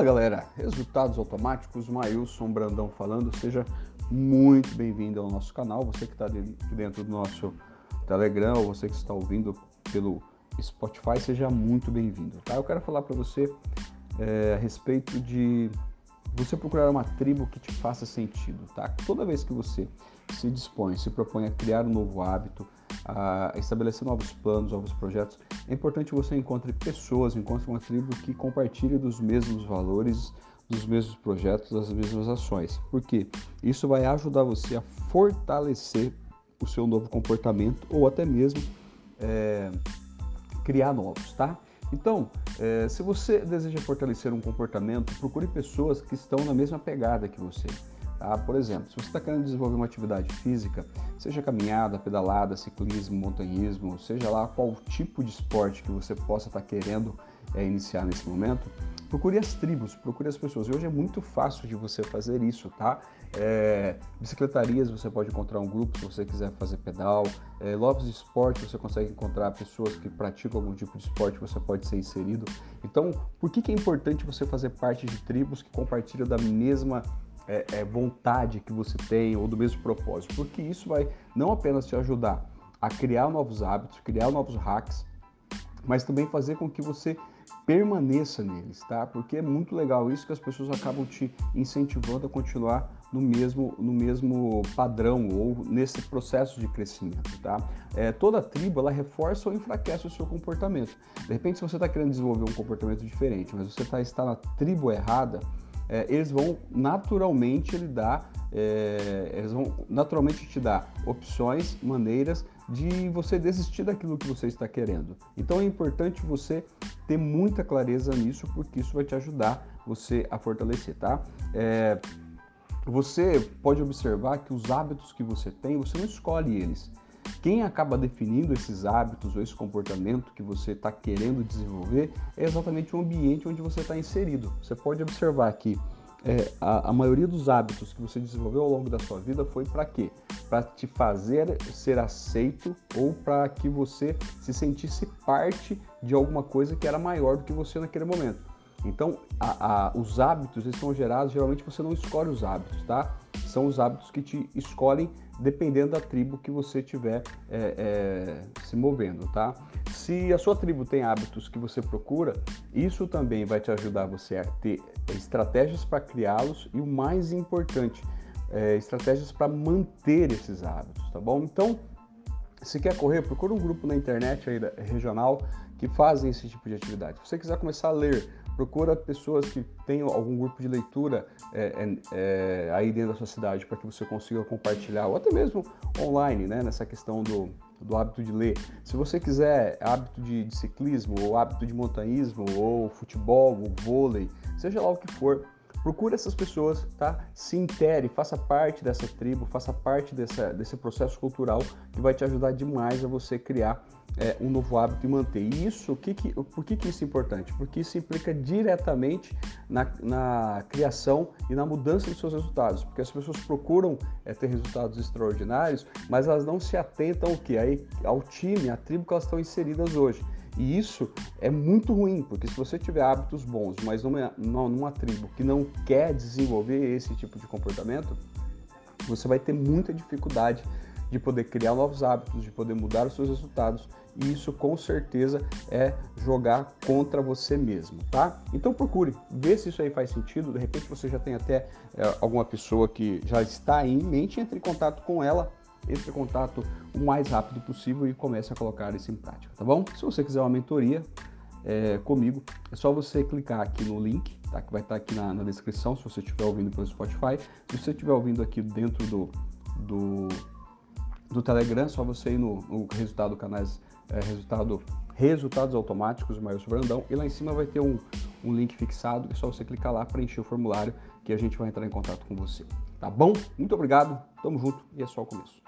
Fala galera, resultados automáticos, Mailson Brandão falando, seja muito bem-vindo ao nosso canal, você que está dentro do nosso Telegram ou você que está ouvindo pelo Spotify, seja muito bem-vindo, tá? Eu quero falar para você é, a respeito de você procurar uma tribo que te faça sentido, tá? Toda vez que você se dispõe, se propõe a criar um novo hábito, a estabelecer novos planos, novos projetos, é importante você encontre pessoas, encontre uma tribo que compartilhe dos mesmos valores, dos mesmos projetos, das mesmas ações. Porque isso vai ajudar você a fortalecer o seu novo comportamento ou até mesmo é, criar novos, tá? Então, é, se você deseja fortalecer um comportamento, procure pessoas que estão na mesma pegada que você. Tá? Por exemplo, se você está querendo desenvolver uma atividade física, seja caminhada, pedalada, ciclismo, montanhismo, seja lá qual tipo de esporte que você possa estar tá querendo é, iniciar nesse momento, procure as tribos, procure as pessoas. E hoje é muito fácil de você fazer isso, tá? É, bicicletarias você pode encontrar um grupo se você quiser fazer pedal. É, de esporte você consegue encontrar pessoas que praticam algum tipo de esporte, você pode ser inserido. Então, por que, que é importante você fazer parte de tribos que compartilham da mesma é, é, vontade que você tem ou do mesmo propósito, porque isso vai não apenas te ajudar a criar novos hábitos, criar novos hacks, mas também fazer com que você permaneça neles, tá? Porque é muito legal isso que as pessoas acabam te incentivando a continuar no mesmo, no mesmo padrão ou nesse processo de crescimento, tá? É, toda tribo ela reforça ou enfraquece o seu comportamento. De repente, se você está querendo desenvolver um comportamento diferente, mas você tá, está na tribo errada, é, eles vão naturalmente lhe dar, é, eles vão naturalmente te dar opções, maneiras de você desistir daquilo que você está querendo. Então é importante você ter muita clareza nisso, porque isso vai te ajudar você a fortalecer, tá? É, você pode observar que os hábitos que você tem, você não escolhe eles. Quem acaba definindo esses hábitos ou esse comportamento que você está querendo desenvolver é exatamente o ambiente onde você está inserido. Você pode observar que é, a, a, maioria dos hábitos que você desenvolveu ao longo da sua vida foi para quê? Para te fazer ser aceito ou para que você se sentisse parte de alguma coisa que era maior do que você naquele momento. Então, a, a, os hábitos eles são gerados, geralmente você não escolhe os hábitos, tá? São os hábitos que te escolhem dependendo da tribo que você estiver é, é, se movendo, tá? Se a sua tribo tem hábitos que você procura, isso também vai te ajudar você a ter estratégias para criá-los e o mais importante, é, estratégias para manter esses hábitos, tá bom? Então, se quer correr, procura um grupo na internet aí regional que fazem esse tipo de atividade. Se você quiser começar a ler, procura pessoas que tenham algum grupo de leitura é, é, é, aí dentro da sua cidade para que você consiga compartilhar, ou até mesmo online, né, nessa questão do, do hábito de ler. Se você quiser hábito de, de ciclismo, ou hábito de montanhismo, ou futebol, ou vôlei, seja lá o que for, procure essas pessoas, tá? Se intere, faça parte dessa tribo, faça parte dessa, desse processo cultural que vai te ajudar demais a você criar é, um novo hábito e manter. E isso, que que, por que, que isso é importante? Porque isso implica diretamente na, na criação e na mudança dos seus resultados. Porque as pessoas procuram é, ter resultados extraordinários, mas elas não se atentam ao que? Aí, ao time, à tribo que elas estão inseridas hoje. E isso é muito ruim, porque se você tiver hábitos bons, mas numa, numa tribo que não quer desenvolver esse tipo de comportamento, você vai ter muita dificuldade de poder criar novos hábitos, de poder mudar os seus resultados, e isso com certeza é jogar contra você mesmo, tá? Então procure, ver se isso aí faz sentido, de repente você já tem até é, alguma pessoa que já está aí em mente, entre em contato com ela, entre em contato o mais rápido possível e comece a colocar isso em prática, tá bom? Se você quiser uma mentoria é, comigo, é só você clicar aqui no link, tá? Que vai estar aqui na, na descrição, se você estiver ouvindo pelo Spotify. Se você estiver ouvindo aqui dentro do, do do Telegram, só você ir no, no resultado canais, é, resultado, resultados automáticos Maior Brandão, e lá em cima vai ter um, um link fixado, é só você clicar lá, preencher o formulário que a gente vai entrar em contato com você. Tá bom? Muito obrigado, tamo junto e é só o começo.